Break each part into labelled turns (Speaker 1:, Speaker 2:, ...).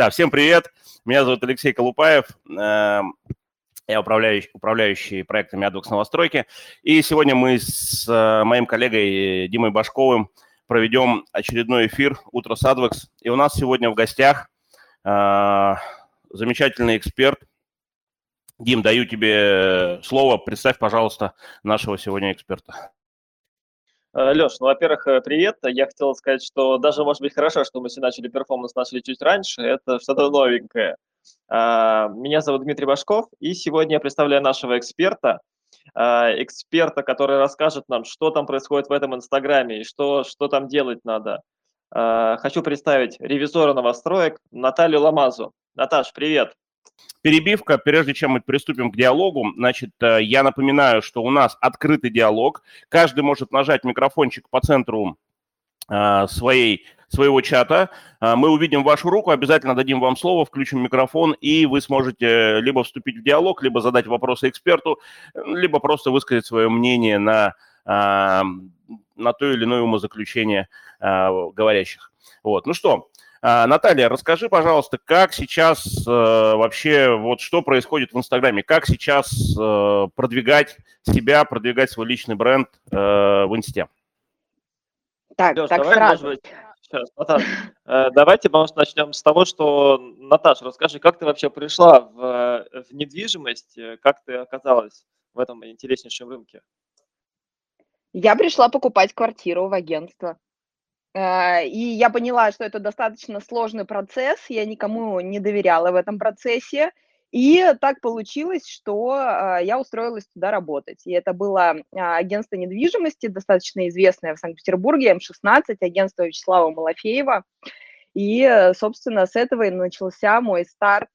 Speaker 1: Да, всем привет. Меня зовут Алексей Колупаев. Эм, я управляющий, управляющий проектами AdVox Новостройки. И сегодня мы с э, моим коллегой Димой Башковым проведем очередной эфир «Утро с AdVox». И у нас сегодня в гостях э, замечательный эксперт. Дим, даю тебе слово. Представь, пожалуйста, нашего сегодня эксперта.
Speaker 2: Э, Леш, ну, во-первых, э, привет. Я хотел сказать, что даже, может быть, хорошо, что мы все начали перформанс начали чуть раньше. Это что-то новенькое. А, меня зовут Дмитрий Башков, и сегодня я представляю нашего эксперта, а, эксперта, который расскажет нам, что там происходит в этом Инстаграме и что, что там делать надо. А, хочу представить ревизора новостроек Наталью Ламазу. Наташ, привет.
Speaker 1: Перебивка, прежде чем мы приступим к диалогу, значит, э, я напоминаю, что у нас открытый диалог. Каждый может нажать микрофончик по центру э, своей, своего чата. Э, мы увидим вашу руку, обязательно дадим вам слово, включим микрофон, и вы сможете либо вступить в диалог, либо задать вопросы эксперту, либо просто высказать свое мнение на, на то или иное умозаключение говорящих. Вот. Ну что, Наталья, расскажи, пожалуйста, как сейчас э, вообще, вот что происходит в Инстаграме, как сейчас э, продвигать себя, продвигать свой личный бренд э, в Инсте?
Speaker 2: Так, Леш, так давай, сразу. Может быть, сейчас, Наташа, давайте, может, начнем с того, что, Наташа, расскажи, как ты вообще пришла в, в недвижимость, как ты оказалась в этом интереснейшем рынке?
Speaker 3: Я пришла покупать квартиру в агентство. Э, и я поняла, что это достаточно сложный процесс, я никому не доверяла в этом процессе. И так получилось, что э, я устроилась туда работать. И это было а, агентство недвижимости, достаточно известное в Санкт-Петербурге, М16, агентство Вячеслава Малафеева. И, собственно, с этого и начался мой старт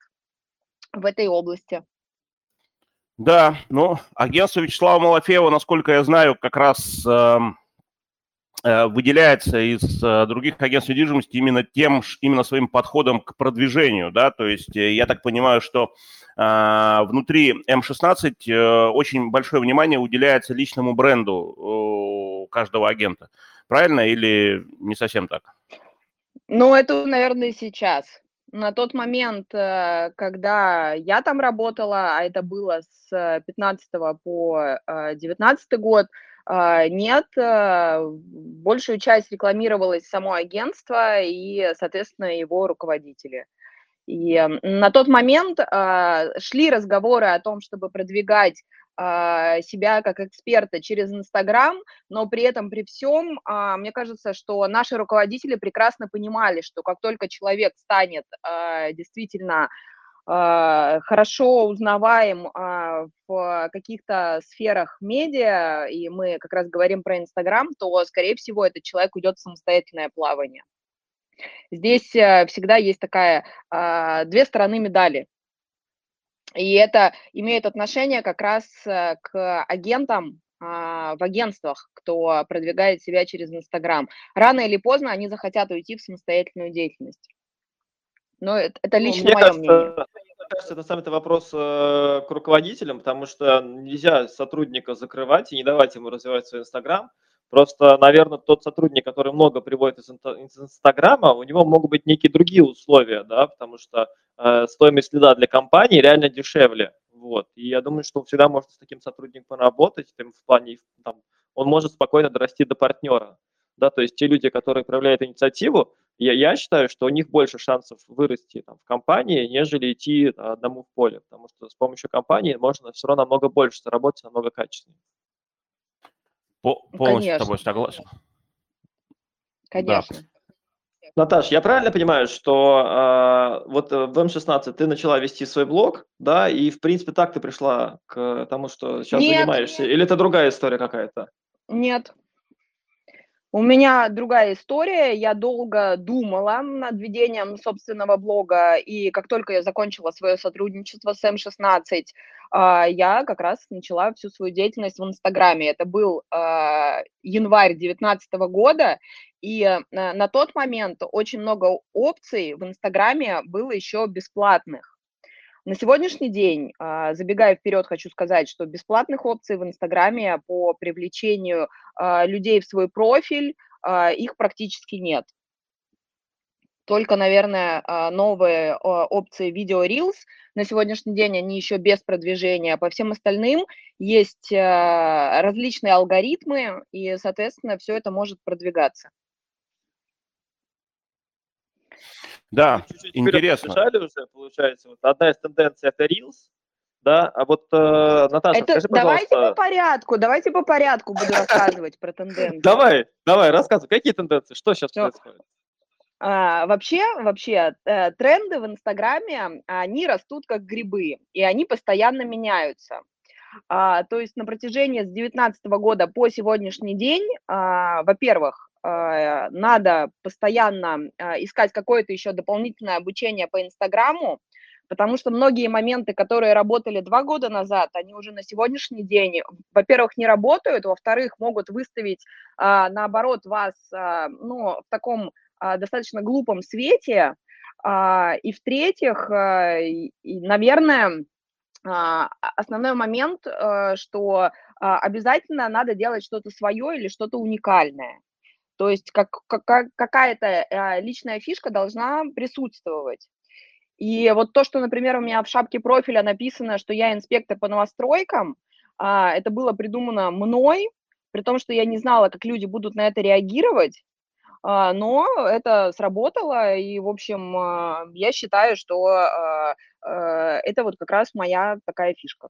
Speaker 3: в этой области.
Speaker 1: Да, ну, агентство Вячеслава Малафеева, насколько я знаю, как раз эм, Э, выделяется из э, других агентств недвижимости именно тем, именно своим подходом к продвижению, да, то есть э, я так понимаю, что внутри М16 очень большое внимание уделяется личному бренду каждого агента, правильно или не совсем так?
Speaker 3: Ну, это, наверное, сейчас. На тот момент, когда я там работала, а это было с 15 по 19 год, нет, э, большую часть рекламировалось само агентство и, соответственно, его руководители. И на тот момент а, шли разговоры о том, чтобы продвигать а, себя как эксперта через Инстаграм, но при этом, при всем, мне кажется, что наши руководители прекрасно понимали, что как только человек станет действительно а, хорошо узнаваем а, в каких-то сферах медиа, и мы как раз говорим про Инстаграм, то, скорее всего, этот человек уйдет в самостоятельное плавание. Здесь э, всегда есть такая а, две стороны медали. И это имеет отношение как раз э, к агентам в агентствах, кто продвигает себя через Инстаграм. Рано или поздно они захотят уйти в самостоятельную деятельность. Но это, это ну, лично ну, мое кажется, мнение.
Speaker 2: Мне кажется, это самый вопрос э, к руководителям, потому что нельзя сотрудника закрывать и не давать ему развивать свой Инстаграм. Просто, наверное, тот сотрудник, который много приводит из Инстаграма, у него могут быть некие другие условия, да, потому что э, стоимость следа для компании реально дешевле. Вот. И я думаю, что всегда можно с таким сотрудником поработать, там, в плане, там, он может спокойно дорасти до партнера. Да, то есть те люди, которые проявляют инициативу, я, я считаю, что у них больше шансов вырасти там, в компании, нежели идти одному в поле, потому что с помощью компании можно все равно намного больше заработать, намного качественнее.
Speaker 1: По полностью Конечно. с тобой согласен.
Speaker 3: Конечно. Да.
Speaker 2: Наташ, я правильно понимаю, что э, вот в М16 ты начала вести свой блог, да, и в принципе так ты пришла к тому, что сейчас Нет. занимаешься, или это другая история какая-то?
Speaker 3: Нет, у меня другая история. Я долго думала над ведением собственного блога, и как только я закончила свое сотрудничество с М16, а, я как раз начала всю свою деятельность в Инстаграме. Это был а, январь 2019 года, и э, на тот момент очень много опций в Инстаграме было еще бесплатных. На сегодняшний день, а, забегая вперед, хочу сказать, что бесплатных опций в Инстаграме по привлечению а, людей в свой профиль, а, их практически нет. только, наверное, новые опции видео Reels. На сегодняшний день они еще без продвижения. По всем остальным есть различные алгоритмы, и, соответственно, все это может продвигаться.
Speaker 1: Да, Чуть-чуть интересно.
Speaker 2: уже, получается. Вот одна из тенденций – это Reels, да, а вот, э, Наташа,
Speaker 3: это,
Speaker 2: скажи, пожалуйста...
Speaker 3: Давайте по порядку, давайте по порядку буду рассказывать про тенденции.
Speaker 2: Давай, давай, рассказывай, какие тенденции, что сейчас происходит?
Speaker 3: А, вообще, вообще, э, тренды в Инстаграме, они растут как грибы, и они постоянно меняются. А, то есть на протяжении с 2019 года по сегодняшний день, а, во-первых, надо постоянно а, искать какое-то еще дополнительное обучение по Инстаграму, потому что многие моменты, которые работали два года назад, они уже на сегодняшний день, во-первых, не работают, во-вторых, могут выставить, а, наоборот, вас ну, в таком достаточно глупом свете, и в-третьих, наверное, основной момент, что обязательно надо делать что-то свое или что-то уникальное. То есть как, как, какая-то э, личная фишка должна присутствовать. И вот то, что, например, у меня в шапке профиля написано, что я инспектор по новостройкам, а, это было придумано мной, при том, что я не знала, как люди будут на это реагировать, а, но это сработало, и, в общем, а, я считаю, что это вот как раз моя такая фишка.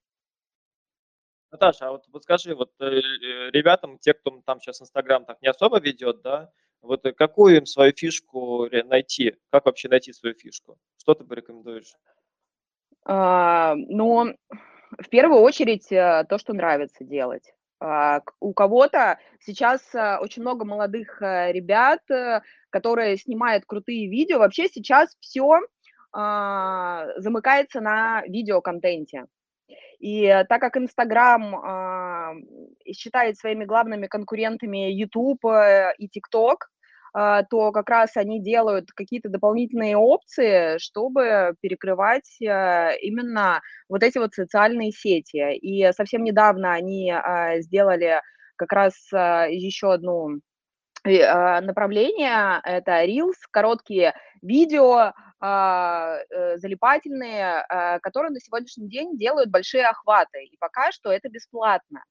Speaker 2: Наташа, а вот, вот скажи, вот э, э, ребятам, те, кто там сейчас Инстаграм так не особо ведет, да, вот э, какую им свою фишку найти? Как вообще найти свою фишку? Что ты порекомендуешь?
Speaker 3: А, ну, в первую очередь то, что нравится делать. А, у кого-то сейчас очень много молодых ребят, которые снимают крутые видео. Вообще сейчас все а, замыкается на видеоконтенте. И так как Инстаграм э, считает своими главными конкурентами YouTube э, и TikTok, э, то как раз они делают какие-то дополнительные опции, чтобы перекрывать э, именно вот эти вот социальные сети. И совсем недавно они э, сделали как раз э, еще одну направление, это Reels, короткие видео, а, э, залипательные, а, которые на сегодняшний день делают большие охваты. И пока что это бесплатно.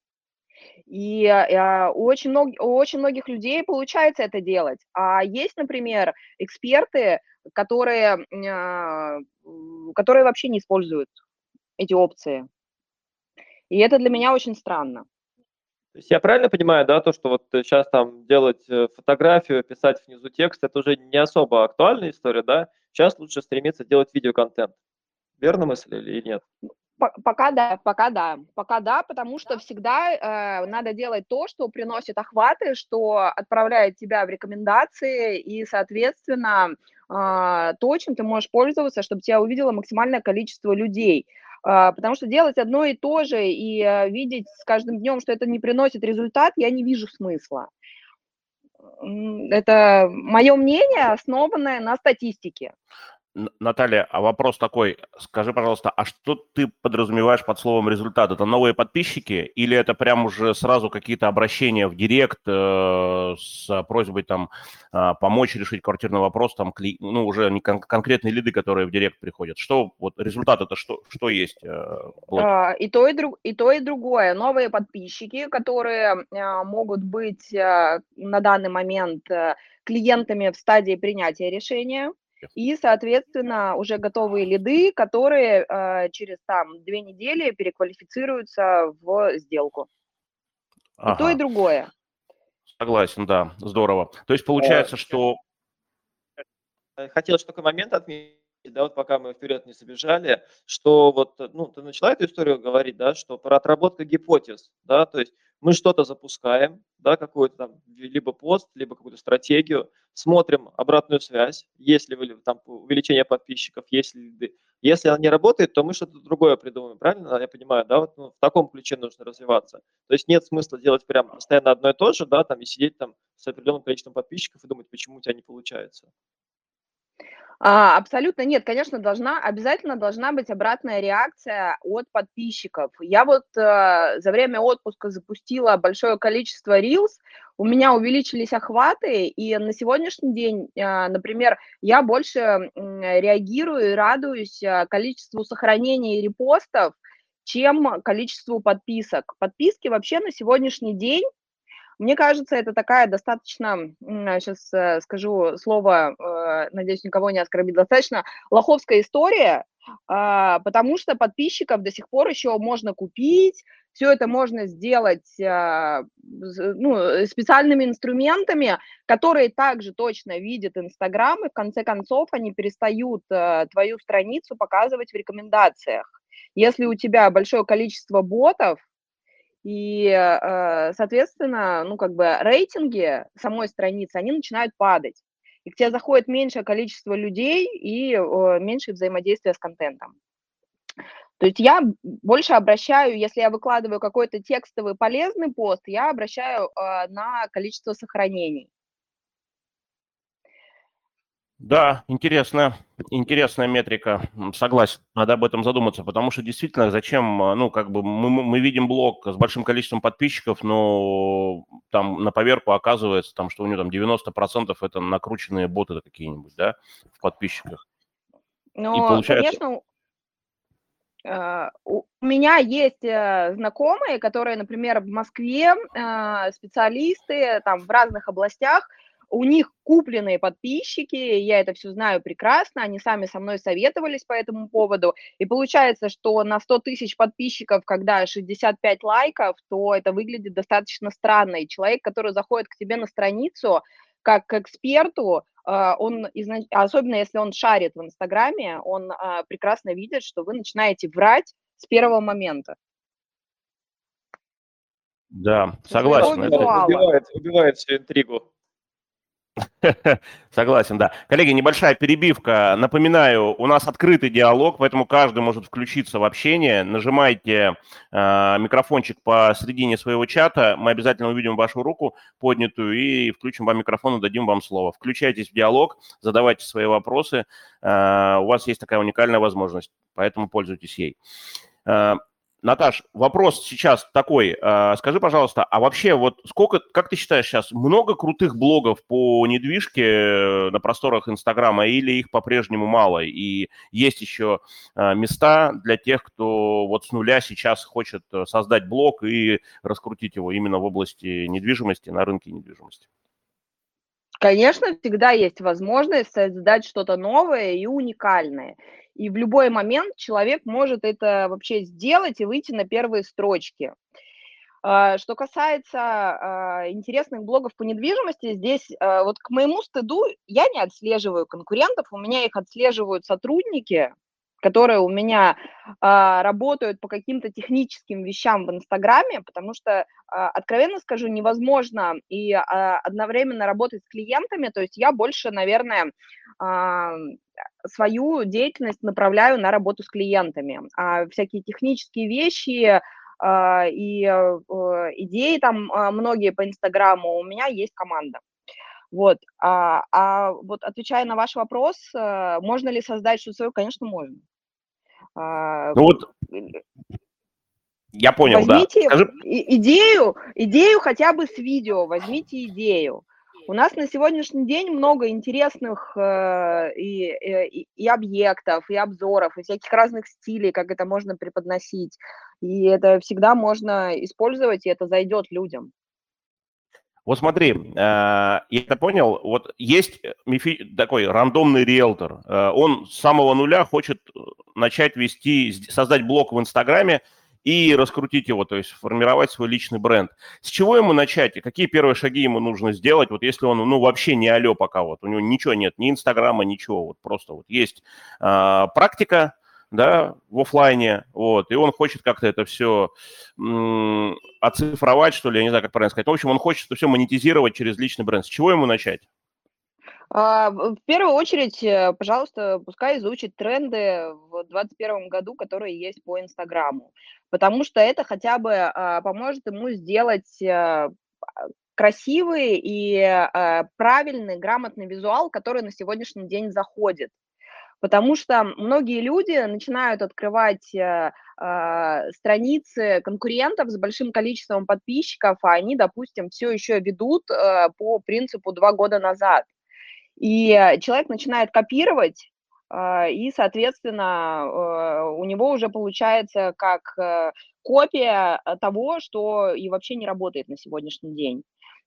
Speaker 3: И а, у, очень мног, у очень многих людей получается это делать. А есть, например, эксперты, которые, которые вообще не используют эти опции. И это для меня очень странно.
Speaker 2: То есть я правильно понимаю, да, то, что вот сейчас там делать э, фотографию, писать внизу текст, это уже не особо актуальная история, да? Сейчас лучше стремиться делать видеоконтент. Верно мысль или нет?
Speaker 3: Пока да, пока да, пока да, потому что всегда э, надо делать то, что приносит охваты, что отправляет тебя в рекомендации и, соответственно, э, то, чем ты можешь пользоваться, чтобы тебя увидело максимальное количество людей. А, потому что делать одно и то же и э, видеть с каждым днем, что это не приносит результат, я не вижу смысла. Это мое мнение, основанное на статистике.
Speaker 1: Наталья, а вопрос такой, скажи, пожалуйста, а что ты подразумеваешь под словом результат? Это новые подписчики или это прям уже сразу какие-то обращения в директ э, с просьбой там э, помочь решить квартирный вопрос, там, кли... ну, уже не кон- конкретные лиды, которые в директ приходят? Что, вот результат это что, что есть? Э,
Speaker 3: а, и, то, и, друг, и то, и другое. Новые подписчики, которые э, могут быть э, на данный момент э, клиентами в стадии принятия решения, и, соответственно, уже готовые лиды, которые э, через там две недели переквалифицируются в сделку. Ага. И то, и другое.
Speaker 1: Согласен, да, здорово. То есть получается, что...
Speaker 2: Э, хотел что такой момент отметить, да, вот пока мы вперед не забежали, что вот, ну, ты начала эту историю говорить, да, что про отработку гипотез, да, то есть мы что-то запускаем, да, какой-то там либо пост, либо какую-то стратегию, смотрим обратную связь, если там увеличение подписчиков, если, если она не работает, то мы что-то другое придумаем, правильно? Я понимаю, да, вот ну, в таком ключе нужно развиваться. То есть нет смысла делать прям постоянно одно и то же, да, там и сидеть там с определенным количеством подписчиков и думать, почему у тебя не получается.
Speaker 3: А, абсолютно нет, конечно, должна, обязательно должна быть обратная реакция от подписчиков. Я вот э, за время отпуска запустила большое количество Reels, у меня увеличились охваты, и на сегодняшний день, э, например, я больше э, реагирую и радуюсь э, количеству сохранений и репостов, чем количеству подписок. Подписки вообще на сегодняшний день мне кажется, это такая достаточно, сейчас э, скажу слово, э, надеюсь, никого не оскорбить, достаточно лоховская история, а, потому что подписчиков до сих пор еще можно купить, все это можно сделать а, ну, специальными инструментами, которые также точно видят Инстаграм, и в конце концов они перестают э, твою страницу показывать в рекомендациях. Если у тебя большое количество ботов, и, э, соответственно, ну, как бы рейтинги самой страницы, они начинают падать. И к тебе заходит меньшее количество людей и меньше взаимодействия с контентом. То есть я больше обращаю, если я выкладываю какой-то текстовый полезный пост, я обращаю э, на количество сохранений.
Speaker 1: Да, интересная, интересная метрика. Согласен, надо об этом задуматься, потому что действительно, зачем, а, ну, как бы мы, мы видим блог с большим количеством подписчиков, но там на поверку оказывается, там, что у него там 90% это накрученные боты какие-нибудь, да, в подписчиках.
Speaker 3: Ну, получается... конечно, а, у меня есть э, знакомые, которые, например, в Москве а, специалисты там в разных областях, у них купленные подписчики, я это все знаю прекрасно, они сами со мной советовались по этому поводу, и получается, что на 100 тысяч подписчиков, когда 65 лайков, то это выглядит достаточно странно, и человек, который заходит к тебе на страницу, как к эксперту, а, он, особенно если он шарит в Инстаграме, он а, прекрасно видит, что вы начинаете врать с первого момента.
Speaker 1: Да, согласен.
Speaker 2: Убивает, убивает всю интригу.
Speaker 1: Согласен, да. Коллеги, небольшая перебивка. Напоминаю, у нас открытый диалог, поэтому каждый может включиться в общение. Нажимайте э, микрофончик посередине своего чата. Мы обязательно увидим вашу руку поднятую и включим вам микрофон и дадим вам слово. Включайтесь в диалог, задавайте свои вопросы. Э, у вас есть такая уникальная возможность, поэтому пользуйтесь ей. Э, Наташ, вопрос сейчас такой. А, скажи, пожалуйста, а вообще вот сколько, как ты считаешь сейчас, много крутых блогов по недвижке э, на просторах Инстаграма или их по-прежнему мало? И есть еще а, места для тех, кто вот с нуля сейчас хочет э, создать блог и раскрутить его именно в области недвижимости, на рынке недвижимости?
Speaker 3: Конечно, всегда есть возможность создать что-то новое и уникальное. И в любой момент человек может это вообще сделать и выйти на первые строчки. А, что касается а, интересных блогов по недвижимости, здесь а, вот к моему стыду я не отслеживаю конкурентов, у меня их отслеживают сотрудники, которые у меня работают по каким-то техническим вещам в Инстаграме, потому что, откровенно скажу, невозможно и одновременно работать с клиентами, то есть я больше, наверное, свою деятельность направляю на работу с клиентами, а всякие технические вещи, а, и а, идеи там а, многие по Инстаграму, у меня есть команда. Вот. А, а вот отвечая на ваш вопрос, э, можно ли создать что-то свое, конечно, можно.
Speaker 1: А, ну вот, я понял,
Speaker 3: возьмите да. Скажи... идею, идею хотя бы с видео, возьмите идею. У нас на сегодняшний день много интересных э, и, э, и, и объектов, и обзоров, и всяких разных стилей, как это можно преподносить. И это всегда можно использовать, и это зайдет людям.
Speaker 1: Вот смотри, э, я это понял, вот есть мифи, такой рандомный риэлтор, он с самого нуля хочет начать вести, создать блог в Инстаграме и раскрутить его, то есть формировать свой личный бренд. С чего ему начать и какие первые шаги ему нужно сделать, вот если он, ну, вообще не алё пока, вот у него ничего нет, ни Инстаграма, ничего, вот просто вот есть практика, да, в офлайне, вот, и он хочет как-то это все м- оцифровать, что ли, я не знаю, как правильно сказать. В общем, он хочет это все монетизировать через личный бренд. С чего ему начать?
Speaker 3: А, в первую очередь, э, пожалуйста, пускай изучит тренды в 2021 году, которые есть по Инстаграму, потому что это хотя бы а, поможет ему сделать а, красивый и правильный, грамотный визуал, который на сегодняшний день заходит. Потому что многие люди начинают открывать э, э, страницы конкурентов с большим количеством подписчиков, а они, допустим, все еще ведут э, по принципу два года назад. И человек начинает копировать, э, и, соответственно, э, у него уже получается как э, копия того, что и вообще не работает на сегодняшний день.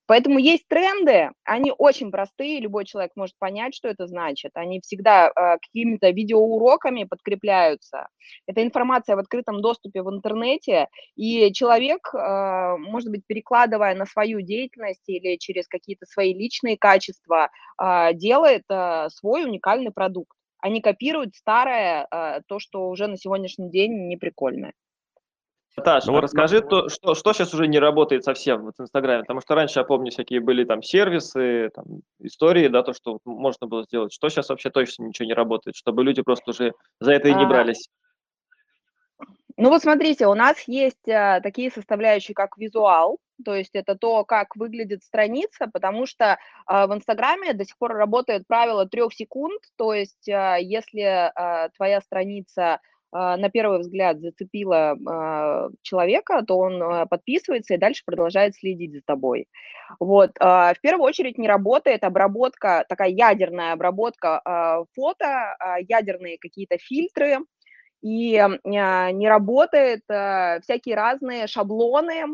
Speaker 3: Поэтому есть тренды, они очень простые, любой человек может понять, что это значит. Они всегда э, какими-то видеоуроками подкрепляются. Это информация в открытом доступе в интернете, и человек, э, может быть, перекладывая на свою деятельность или через какие-то свои личные качества, э, делает э, свой уникальный продукт. Они копируют старое, э, то, что уже на сегодняшний день не прикольное.
Speaker 2: Наташа, ну, вот расскажи, то, что, что сейчас уже не работает совсем вот в Инстаграме, потому что раньше, я помню, всякие были там сервисы, там, истории, да, то, что можно было сделать. Что сейчас вообще точно ничего не работает, чтобы люди просто уже за это и не а. брались?
Speaker 3: Ну вот смотрите, у нас есть а, такие составляющие, как визуал, то есть это то, как выглядит страница, потому что а, в Инстаграме до сих пор работает правило трех секунд, то есть а, если а, твоя страница а, на первый взгляд зацепила а, человека, то он а, подписывается и дальше продолжает следить за тобой. Вот. В первую очередь не работает обработка, такая ядерная обработка фото, ядерные какие-то фильтры, и не работает всякие разные шаблоны,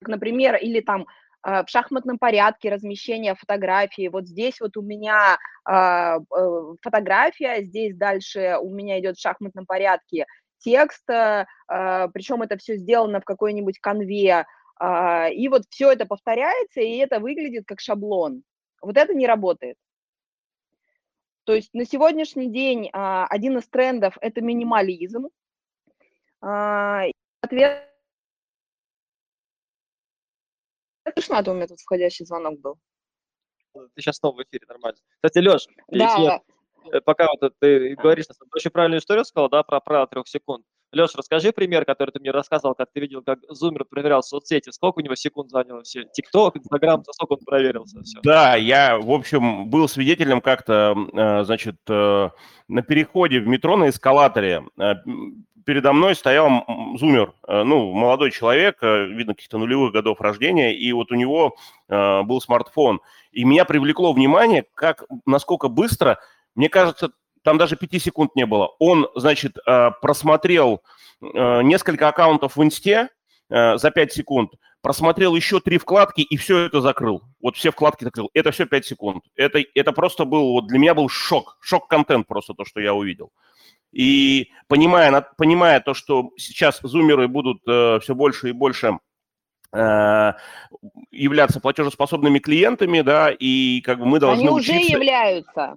Speaker 3: например, или там а, в шахматном порядке размещения фотографии. Вот здесь вот у меня а, э, фотография, здесь дальше у меня идет в шахматном порядке текст, а, причем это все сделано в какой-нибудь конве, и вот все это повторяется, и это выглядит как шаблон. Вот это не работает. То есть на сегодняшний день один из трендов – это минимализм. Ответ слышно, а то у меня тут входящий звонок был.
Speaker 2: Ты сейчас снова в эфире, нормально. Кстати, Леш, да, э, пока вот ты говоришь, ты очень правильную историю сказал, да, про правило трех секунд. Леш, расскажи пример, который ты мне рассказывал, как ты видел, как Зумер проверял соцсети, сколько у него секунд заняло все, ТикТок, Инстаграм, за сколько он проверился, все.
Speaker 1: Да, я, в общем, был свидетелем как-то, э, значит, э, на переходе в метро на эскалаторе передо мной стоял зумер, э, ну, молодой человек, э, видно, каких-то нулевых годов рождения, и вот у него э, был смартфон. И меня привлекло внимание, как, насколько быстро, мне кажется, там даже пяти секунд не было. Он, значит, просмотрел несколько аккаунтов в Инсте за пять секунд, просмотрел еще три вкладки и все это закрыл. Вот все вкладки закрыл. Это все пять секунд. Это, это просто был, вот для меня был шок, шок-контент просто то, что я увидел. И понимая, понимая то, что сейчас зумеры будут э, все больше и больше э, являться платежеспособными клиентами, да, и как бы мы должны
Speaker 3: Они уже учиться... являются.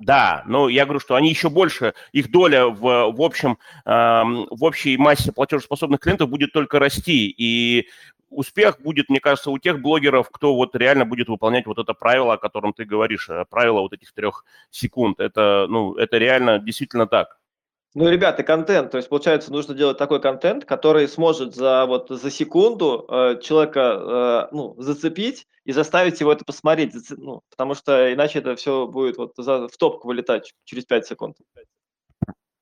Speaker 1: Да, но я говорю, что они еще больше, их доля в, в общем, в общей массе платежеспособных клиентов будет только расти, и успех будет, мне кажется, у тех блогеров, кто вот реально будет выполнять вот это правило, о котором ты говоришь, э, правило вот этих трех секунд. Это, ну, это реально действительно так.
Speaker 2: Ну, ребята, контент, то есть, получается, нужно делать такой контент, который сможет за, вот, за секунду э, человека э, ну, зацепить и заставить его это посмотреть, ну, потому что иначе это все будет вот за, в топку вылетать через 5 секунд.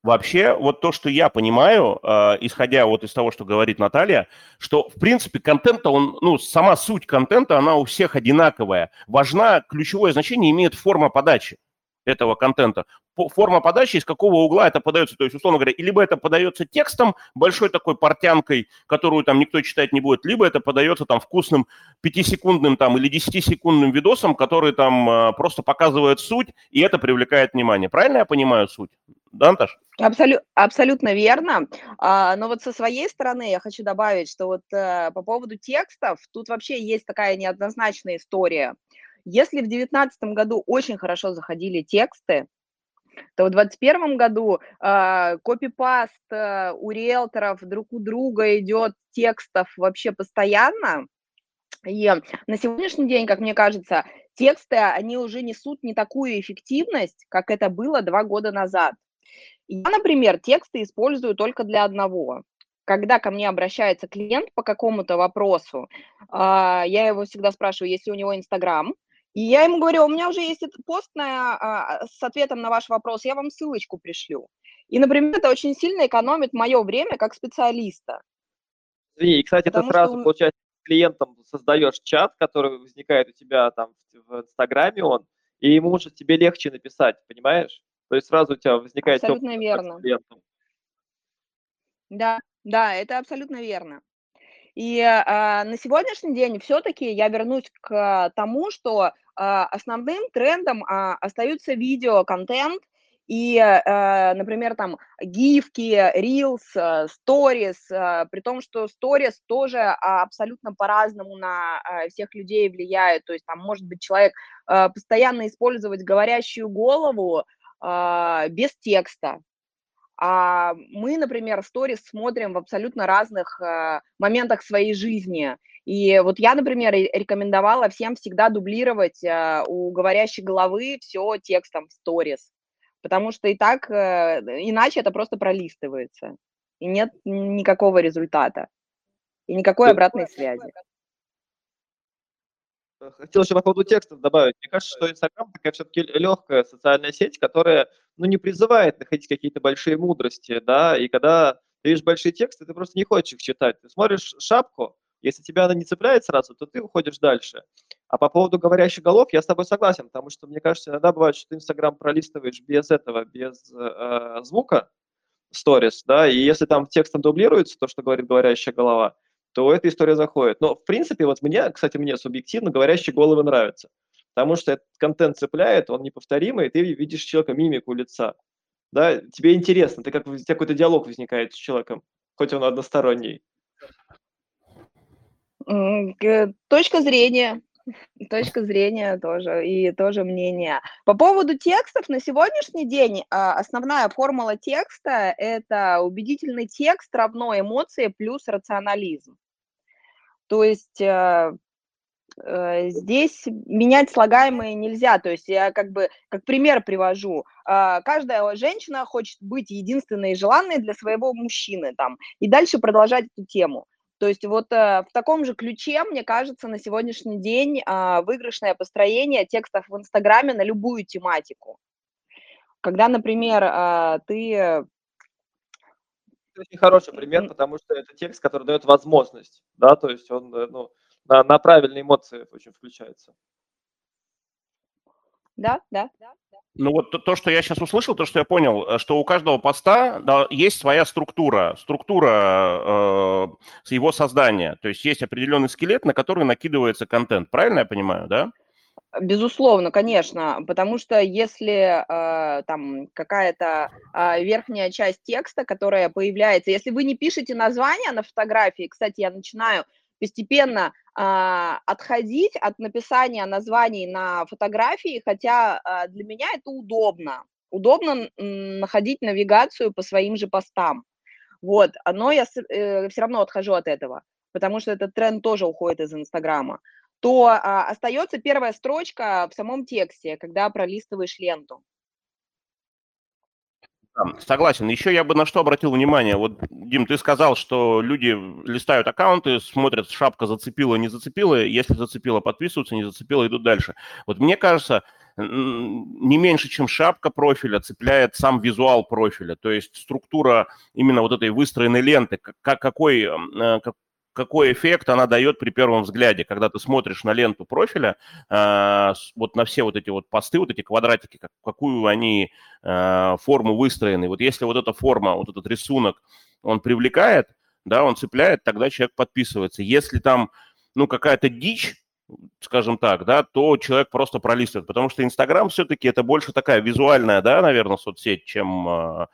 Speaker 1: Вообще, вот то, что я понимаю, э, исходя вот из того, что говорит Наталья, что, в принципе, контент, он, ну, сама суть контента, она у всех одинаковая. Важна, ключевое значение имеет форма подачи этого контента. Форма подачи, из какого угла это подается. То есть, условно говоря, либо это подается текстом, большой такой портянкой, которую там никто читать не будет, либо это подается там вкусным пятисекундным там или десятисекундным видосом, который там э, просто показывает суть, и это привлекает внимание. Правильно я понимаю суть? Да, Анташ?
Speaker 3: Абсолю- абсолютно верно. А, но вот со своей стороны я хочу добавить, что вот а, по поводу текстов, тут вообще есть такая неоднозначная история. Если в 2019 году очень хорошо заходили тексты, то в 2021 году э, копипаст э, у риэлторов друг у друга идет текстов вообще постоянно. И на сегодняшний день, как мне кажется, тексты, они уже несут не такую эффективность, как это было два года назад. Я, например, тексты использую только для одного. Когда ко мне обращается клиент по какому-то вопросу, э, я его всегда спрашиваю, есть ли у него Инстаграм, И я ему говорю, у меня уже есть этот пост на, а, с ответом на ваш вопрос, я вам ссылочку пришлю. И, например, это очень сильно экономит мое время как специалиста.
Speaker 2: Извини, и, кстати, Потому ты сразу, что... получается, клиентом создаешь чат, который возникает у тебя там в Инстаграме он, и ему уже тебе легче написать, понимаешь? То есть сразу у тебя возникает...
Speaker 3: Абсолютно верно. Да, да, это абсолютно верно. И а, на сегодняшний день все-таки я вернусь к тому, что а, основным трендом а, остаются видео-контент, и, э, например, там гифки, reels, stories, э, при том, что stories тоже абсолютно по-разному на э, всех людей влияют, то есть там может быть человек постоянно использовать говорящую голову без текста, а мы, например, сторис смотрим в абсолютно разных моментах своей жизни. И вот я, например, рекомендовала всем всегда дублировать у говорящей головы все текстом в сторис потому что и так, э, иначе это просто пролистывается, и нет никакого результата, и никакой обратной связи.
Speaker 2: Э, хотел еще по поводу текстов добавить. Мне кажется, что Инстаграм такая все-таки легкая социальная сеть, которая ну, не призывает находить какие-то большие мудрости, да, и когда ты видишь большие тексты, ты просто не хочешь их читать. Ты смотришь шапку, если тебя она не цепляет сразу, то ты уходишь дальше. А по поводу говорящих голов я с тобой согласен, потому что, мне кажется, иногда бывает, что ты Инстаграм пролистываешь без этого, без э, звука, сторис, да, и если там текстом дублируется то, что говорит говорящая голова, то эта история заходит. Но, в принципе, вот мне, кстати, мне субъективно говорящие головы нравятся, потому что этот контент цепляет, он неповторимый, и ты видишь человека, мимику лица, да, тебе интересно, ты как, у тебя какой-то диалог возникает с человеком, хоть он односторонний.
Speaker 3: Точка зрения, точка зрения тоже и тоже мнение. По поводу текстов на сегодняшний день а, основная формула текста – это убедительный текст равно эмоции плюс рационализм. То есть э, э, здесь менять слагаемые нельзя. То есть я как бы как пример привожу. А, каждая женщина хочет быть единственной и желанной для своего мужчины там. И дальше продолжать эту тему. То есть вот э, в таком же ключе, мне кажется, на сегодняшний день э, выигрышное построение текстов в Инстаграме на любую тематику. Когда, например, э, ты... Это
Speaker 2: очень хороший пример, потому что это текст, который дает возможность, да, то есть он э, ну, на, на правильные эмоции очень включается.
Speaker 3: Да, да.
Speaker 1: Ну вот то, то, что я сейчас услышал, то, что я понял, э, что у каждого поста да, есть своя структура, структура э, его создания. То есть есть определенный скелет, на который накидывается контент. Правильно я понимаю, да?
Speaker 3: Безусловно, конечно, потому что если э, там какая-то э, верхняя часть текста, которая появляется, если вы не пишете название на фотографии, кстати, я начинаю постепенно отходить от написания названий на фотографии, хотя а, для меня это удобно. Удобно находить навигацию по своим же постам. Вот, но я э, все равно отхожу от этого, потому что этот тренд тоже уходит из Инстаграма. То а, остается первая строчка в самом тексте, когда пролистываешь ленту.
Speaker 1: Согласен. Еще я бы на что обратил внимание. Вот, Дим, ты сказал, что люди листают аккаунты, смотрят, шапка зацепила, не зацепила. Если зацепила, подписываются, не зацепила, идут дальше. Вот мне кажется, не меньше, чем шапка профиля цепляет сам визуал профиля, то есть структура именно вот этой выстроенной ленты, как, какой, э, какой эффект она дает при первом взгляде, когда ты смотришь на ленту профиля, э, вот на все вот эти вот посты, вот эти квадратики, как, какую они э, форму выстроены. Вот если вот эта форма, вот этот рисунок, он привлекает, да, он цепляет, тогда человек подписывается. Если там, ну, какая-то дичь, скажем так, да, то человек просто пролистывает, потому что Инстаграм все-таки это больше такая визуальная, да, наверное, соцсеть, чем э,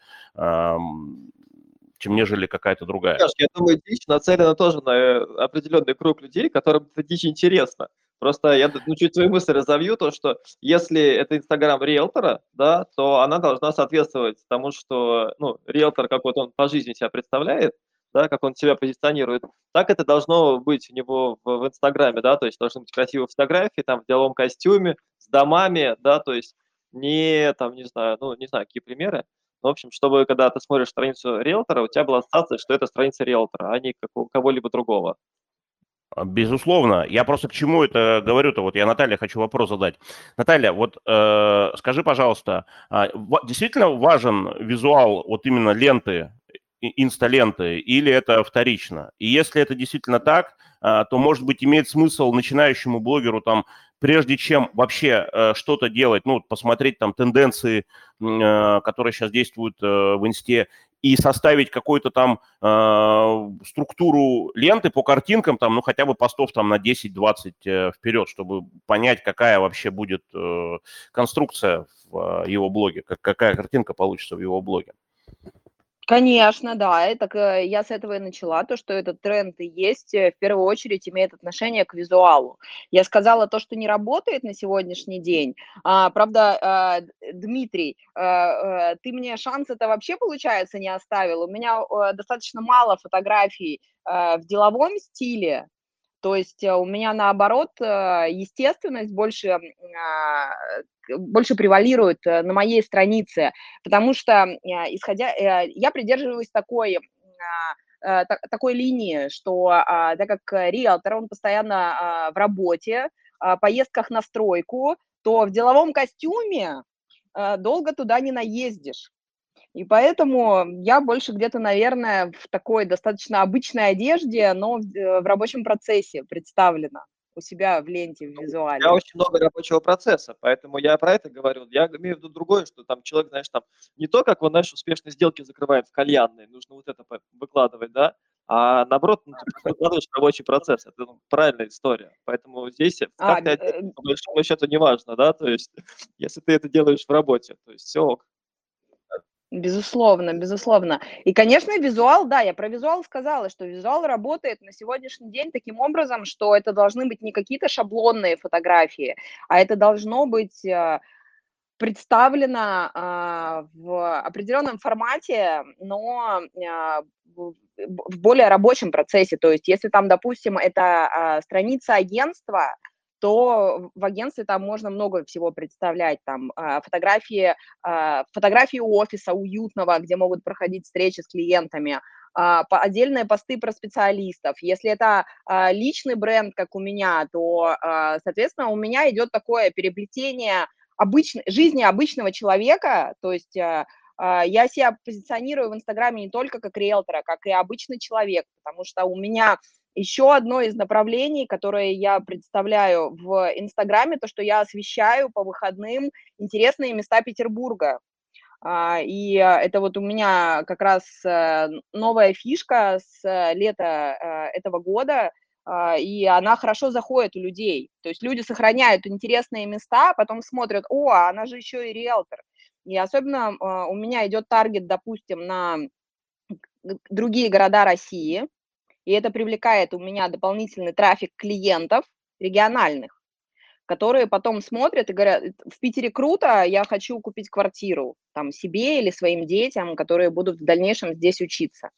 Speaker 1: чем нежели какая-то другая.
Speaker 2: Я думаю, дичь нацелена тоже на э, определенный круг людей, которым эта дичь интересна. Просто я ну, чуть свою мысль разовью, то, что если это Инстаграм риэлтора, да, то она должна соответствовать тому, что ну, риэлтор, как вот он по жизни себя представляет, да, как он себя позиционирует, так это должно быть у него в, в Инстаграме, да, то есть должны быть красивые фотографии, там, в деловом костюме, с домами, да, то есть не, там, не знаю, ну, не знаю, какие примеры, в общем, чтобы когда ты смотришь страницу риэлтора, у тебя была ассоциация, что это страница риэлтора, а не кого-либо другого.
Speaker 1: Безусловно. Я просто к чему это говорю-то? Вот я Наталья хочу вопрос задать. Наталья, вот э, скажи, пожалуйста, э, действительно важен визуал вот именно ленты, инсталенты, или это вторично? И если это действительно так, э, то, может быть, имеет смысл начинающему блогеру там прежде чем вообще э, что-то делать, ну, посмотреть там тенденции, э, которые сейчас действуют э, в инсте, и составить какую-то там э, структуру ленты по картинкам, там, ну, хотя бы постов там на 10-20 э, вперед, чтобы понять, какая вообще будет э, конструкция в э, его блоге, как, какая картинка получится в его блоге.
Speaker 3: Конечно, да, это к я с этого и начала, то, что этот тренд и есть, э, в первую очередь имеет отношение к визуалу. Я сказала то, что не работает на сегодняшний день. А, правда, а, Дмитрий, а, ты мне шанс это вообще, получается, не оставил. У меня достаточно мало фотографий а, в деловом стиле, то есть э, у меня наоборот э, естественность больше, а, больше превалирует э, на моей странице, потому что исходя, я придерживаюсь такой а, такой линии, что а, так как риэлтор, он постоянно в работе, поездках на стройку, то в деловом костюме долго туда не наездишь. И поэтому я больше где-то, наверное, в такой достаточно обычной одежде, но в, э, в рабочем процессе представлена у себя в ленте, в визуале.
Speaker 2: У меня очень много рабочего процесса, поэтому я про это говорю. Я имею в виду другое, что там человек, знаешь, там не то, как он, знаешь, успешные сделки закрывает в кальянной, нужно вот это выкладывать, да, а наоборот, ну, ты выкладываешь рабочий процесс. Это ну, правильная история. Поэтому здесь а, как ты, э, по большому счету не важно, да, то есть если ты это делаешь в работе, то есть все ок.
Speaker 3: Безусловно, безусловно. И, конечно, визуал, да, я про визуал сказала, что визуал работает на сегодняшний день таким образом, что это должны быть не какие-то шаблонные фотографии, а это должно быть э, представлено а, в определенном формате, но а, в более рабочем процессе. То есть, если там, допустим, это страница агентства, то в агентстве там можно много всего представлять, там а, фотографии, а, фотографии офиса уютного, где могут проходить встречи с клиентами, а, отдельные посты про специалистов. Если это личный бренд, как у меня, то, соответственно, у меня идет такое переплетение обычной, жизни обычного человека, то есть я себя позиционирую в Инстаграме не только как риэлтора, как и обычный человек, потому что у меня еще одно из направлений, которое я представляю в Инстаграме, то, что я освещаю по выходным интересные места Петербурга. А, и это вот у меня как раз э, новая фишка с лета э, этого года, а, и она хорошо заходит у людей. То есть люди сохраняют интересные места, а потом смотрят, о, она же еще и риэлтор. И особенно а, у меня идет таргет, допустим, на другие города России, и это привлекает у меня дополнительный трафик клиентов региональных, которые потом смотрят и говорят, в Питере круто, я хочу купить квартиру там себе или своим детям, которые будут в дальнейшем здесь учиться.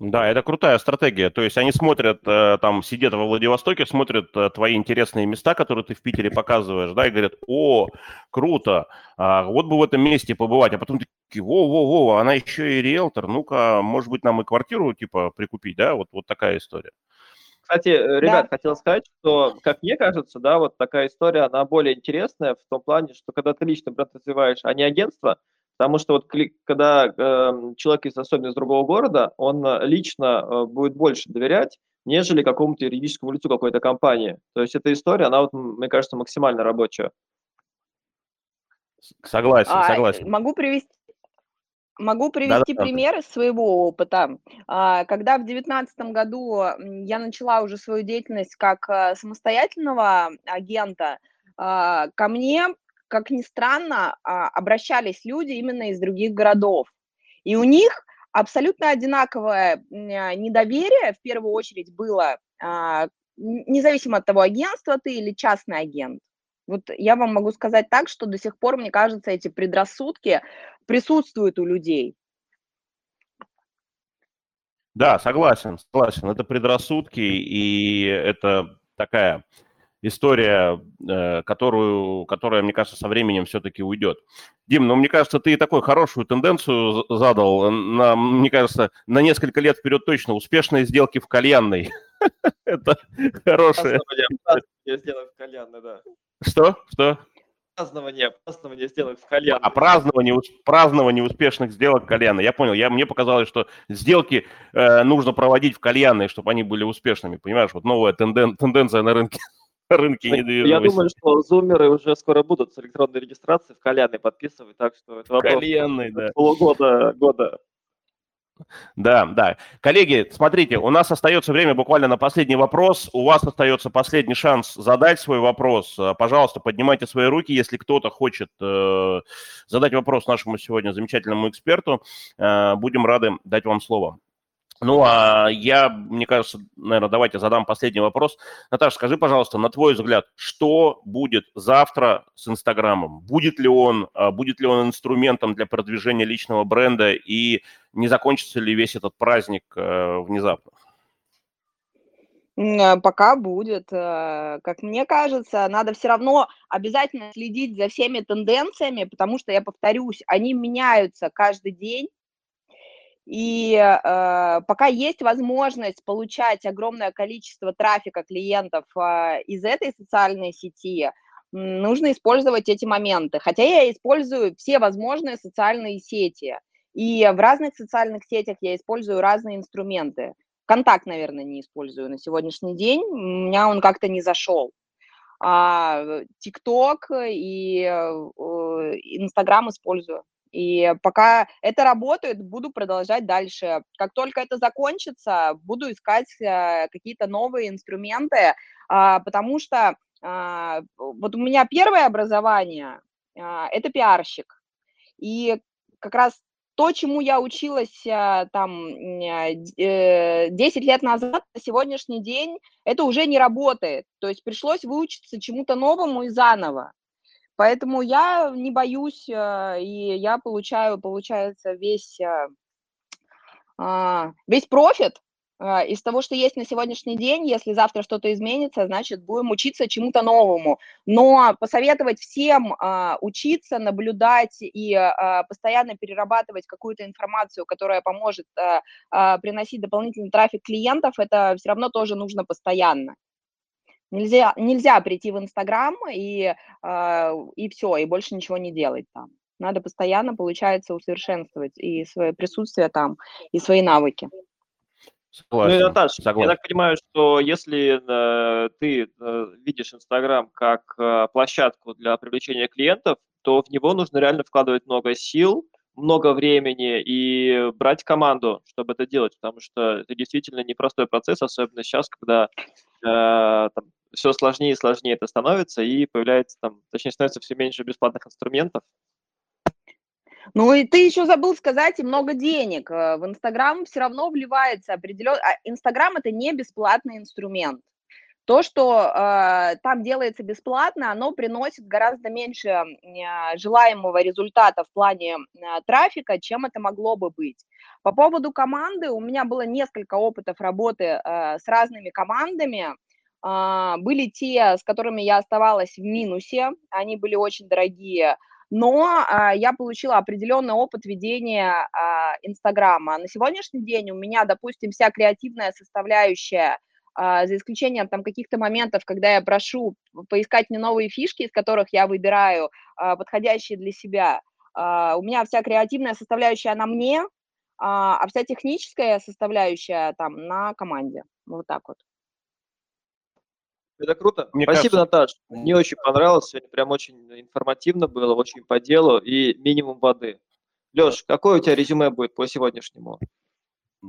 Speaker 1: Да, это крутая стратегия. То есть они смотрят, э, там, сидят во Владивостоке, смотрят э, твои интересные места, которые ты в Питере показываешь, да, и говорят, о, круто, а вот бы в этом месте побывать. А потом во-во-во, она еще и риэлтор, ну-ка, может быть, нам и квартиру, типа, прикупить, да, вот, вот такая история.
Speaker 2: Кстати, э, ребят, да. хотел сказать, что, как мне кажется, да, вот такая история, она более интересная в том плане, что когда ты лично бренд развиваешь, а не агентство, Потому что вот когда э, человек из особенно из другого города, он э, лично э, будет больше доверять, нежели какому-то юридическому лицу какой-то компании. То есть эта история, она, вот, мне кажется, максимально рабочая.
Speaker 1: Согласен, а, согласен.
Speaker 3: Могу привести, Могу привести да, пример из своего опыта. А, когда в 2019 году я начала уже свою деятельность как э, самостоятельного агента, а, ко мне как ни странно, а, обращались люди именно из других городов. И у них абсолютно одинаковое недоверие в первую очередь было, независимо от того, агентства ты или частный агент. Вот я вам могу сказать так, что до сих пор, мне кажется, эти предрассудки присутствуют у людей.
Speaker 1: Да, согласен, согласен. Это предрассудки, и это такая история, э, которую, которая, мне кажется, со временем все-таки уйдет. Дим, ну, мне кажется, ты такую хорошую тенденцию задал, на, мне кажется, на несколько лет вперед точно. Успешные сделки в кальянной. Это хорошее.
Speaker 2: В кальянной, да.
Speaker 1: Что? Что?
Speaker 2: празднование, празднование сделок в кальян.
Speaker 1: А празднование, празднование успешных сделок кальяна. Я понял, я, мне показалось, что сделки э, нужно проводить в кальянные, чтобы они были успешными. Понимаешь, вот новая тенден, тенденция на рынке. Рынке недвижимости.
Speaker 2: Я думаю, что зумеры уже скоро будут с электронной регистрацией в кальянной подписывать, так что это вопрос
Speaker 1: Кальянный, да.
Speaker 2: полугода, года.
Speaker 1: Да, да. Коллеги, смотрите, у нас остается время буквально на последний вопрос. У вас остается последний шанс задать свой вопрос. Э, пожалуйста, поднимайте свои руки, если кто-то хочет э, задать вопрос нашему сегодня замечательному эксперту. Э, будем рады дать вам слово. Ну, а я, мне кажется, наверное, давайте задам последний вопрос. Наташа, скажи, пожалуйста, на твой взгляд, что будет завтра с Инстаграмом? Будет ли он, а, будет ли он инструментом для продвижения личного бренда и не закончится ли весь этот праздник э, внезапно?
Speaker 3: Э, пока будет. Э, как мне кажется, надо все равно обязательно следить за всеми тенденциями, потому что, я повторюсь, они меняются каждый день. И э, пока есть возможность получать огромное количество трафика клиентов э, из этой социальной сети, нужно использовать эти моменты. Хотя я использую все возможные социальные сети. И в разных социальных сетях я использую разные инструменты. Контакт, наверное, не использую на сегодняшний день. У меня он как-то не зашел. А ТикТок и э, Инстаграм использую. И пока это работает, буду продолжать дальше. Как только это закончится, буду искать э, какие-то новые инструменты, а, потому что а, вот у меня первое образование а, – это пиарщик. И как раз то, чему я училась там 10 э, лет назад, на сегодняшний день, это уже не работает. То есть пришлось выучиться чему-то новому и заново. Поэтому я не боюсь, э, и я получаю, получается, весь, э, а, весь профит э, из того, что есть на сегодняшний день. Если завтра что-то изменится, значит, будем учиться чему-то новому. Но посоветовать всем а, учиться, наблюдать и а, постоянно перерабатывать какую-то информацию, которая поможет приносить дополнительный трафик клиентов, это все равно тоже нужно постоянно. Нельзя, нельзя прийти в Инстаграм и, э, и все, и больше ничего не делать там. Надо постоянно, получается, усовершенствовать и свое присутствие там, и свои навыки.
Speaker 2: Согласен. Ну, Наташа, Согласен. я так понимаю, что если э, ты э, видишь Инстаграм как э, площадку для привлечения клиентов, то в него нужно реально вкладывать много сил, много времени и брать команду, чтобы это делать, потому что это действительно непростой процесс, особенно сейчас, когда там, все сложнее и сложнее это становится, и появляется там, точнее, становится все меньше бесплатных инструментов.
Speaker 3: Ну и ты еще забыл сказать, и много денег. Э, в Инстаграм все равно вливается определенно... А Инстаграм – это не бесплатный инструмент. То, что э, там делается бесплатно, оно приносит гораздо меньше э, желаемого результата в плане э, трафика, чем это могло бы быть. По поводу команды, у меня было несколько опытов работы э, с разными командами. А, были те, с которыми я оставалась в минусе, они были очень дорогие, но а, я получила определенный опыт ведения а, Инстаграма. На сегодняшний день у меня, допустим, вся креативная составляющая, за исключением там каких-то моментов, когда я прошу поискать мне новые фишки, из которых я выбираю подходящие для себя, у меня вся креативная составляющая на мне, а вся техническая составляющая там на команде. Вот так вот.
Speaker 2: Это круто. Мне Спасибо, кажется... Наташ. Мне очень понравилось. Сегодня прям очень информативно было, очень по делу и минимум воды. Леш, какое у тебя резюме будет по сегодняшнему?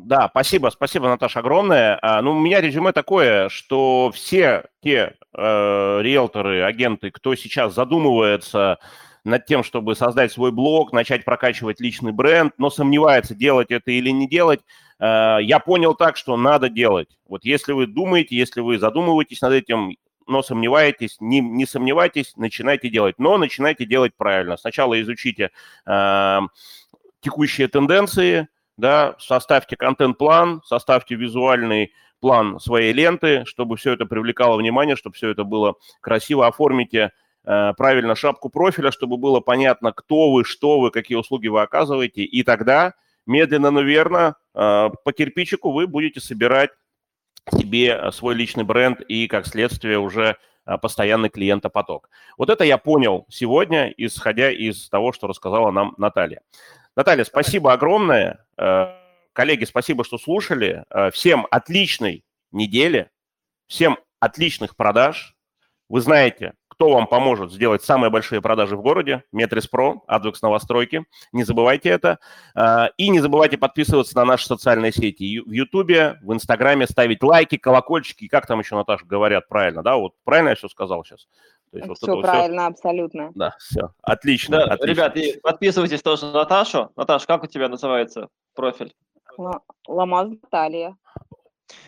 Speaker 1: Да, спасибо, спасибо, Наташа, огромное. А, ну, у меня резюме такое, что все те э, риэлторы, агенты, кто сейчас задумывается над тем, чтобы создать свой блог, начать прокачивать личный бренд, но сомневается, делать это или не делать, Э, я понял так, что надо делать. Вот если вы думаете, если вы задумываетесь над этим, но сомневаетесь, не, не сомневайтесь, начинайте делать. Но начинайте делать правильно. Сначала изучите э, текущие тенденции, да, составьте контент-план, составьте визуальный план своей ленты, чтобы все это привлекало внимание, чтобы все это было красиво. Оформите э, правильно шапку профиля, чтобы было понятно, кто вы, что вы, какие услуги вы оказываете. И тогда медленно, но верно э, по кирпичику вы будете собирать себе свой личный бренд и, как следствие, уже э, постоянный клиентопоток. Вот это я понял сегодня, исходя из того, что рассказала нам Наталья. Наталья, спасибо огромное. Э, Коллеги, спасибо, что слушали. Э, всем отличной недели, всем отличных продаж. Вы знаете, кто вам поможет сделать самые большие продажи в городе. Метрис Про, Advex Новостройки. Не забывайте это. Э, и не забывайте подписываться на наши социальные сети. В Ютубе, в Инстаграме, ставить лайки, колокольчики. Как там еще, Наташа, говорят правильно, да? Вот правильно я все сказал сейчас?
Speaker 3: То есть все вот правильно, все... абсолютно.
Speaker 1: Да, все. Отлично. Да,
Speaker 2: отлично. Ребят, и подписывайтесь тоже на Наташу. Наташа, как у тебя называется профиль?
Speaker 3: Ламаз Наталья.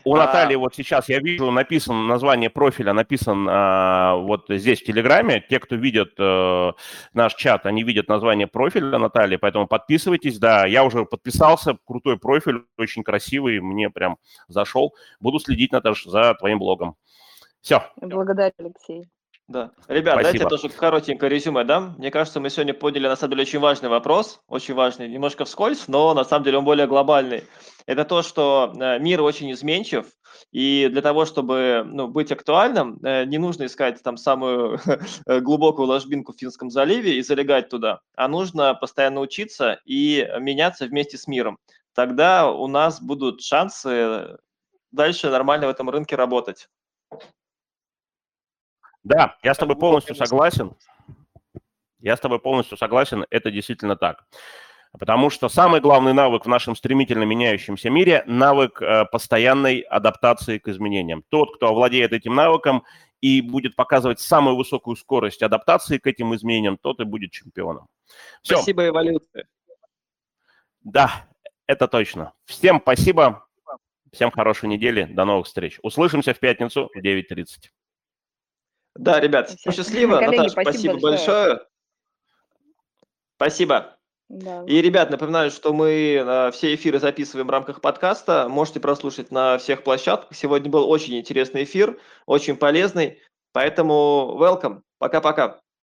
Speaker 1: У а... Натальи вот сейчас я вижу написано название профиля, написан а, вот здесь в Телеграме. Те, кто видят а, наш чат, они видят название профиля Натальи, поэтому подписывайтесь. Да, я уже подписался, крутой профиль, очень красивый, мне прям зашел. Буду следить, Наташа, за твоим блогом. Все.
Speaker 3: Благодарю, Алексей.
Speaker 2: Да. Ребят, Спасибо. давайте тоже коротенькое резюме дам. Мне кажется, мы сегодня подняли на самом деле очень важный вопрос, очень важный, немножко вскользь, но на самом деле он более глобальный. Это то, что э, мир очень изменчив, и для того, чтобы ну, быть актуальным, э, не нужно искать там самую глубокую ложбинку в Финском заливе и залегать туда, а нужно постоянно учиться и меняться вместе с миром. Тогда у нас будут шансы дальше нормально в этом рынке работать.
Speaker 1: Да, я с тобой полностью согласен. Я с тобой полностью согласен, это действительно так. Потому что самый главный навык в нашем стремительно меняющемся мире – навык э, постоянной адаптации к изменениям. Тот, кто овладеет этим навыком и будет показывать самую высокую скорость адаптации к этим изменениям, тот и будет чемпионом.
Speaker 2: Все. Спасибо, эволюция.
Speaker 1: Да, это точно. Всем спасибо. Всем хорошей недели. До новых встреч. Услышимся в пятницу в 9.30.
Speaker 2: Да, ребят, Всем. счастливо. Коллеги, Наташа, спасибо, спасибо большое. большое. Спасибо. Да. И, ребят, напоминаю, что мы э, все эфиры записываем в рамках подкаста. Можете прослушать на всех площадках. Сегодня был очень интересный эфир, очень полезный. Поэтому welcome. Пока-пока.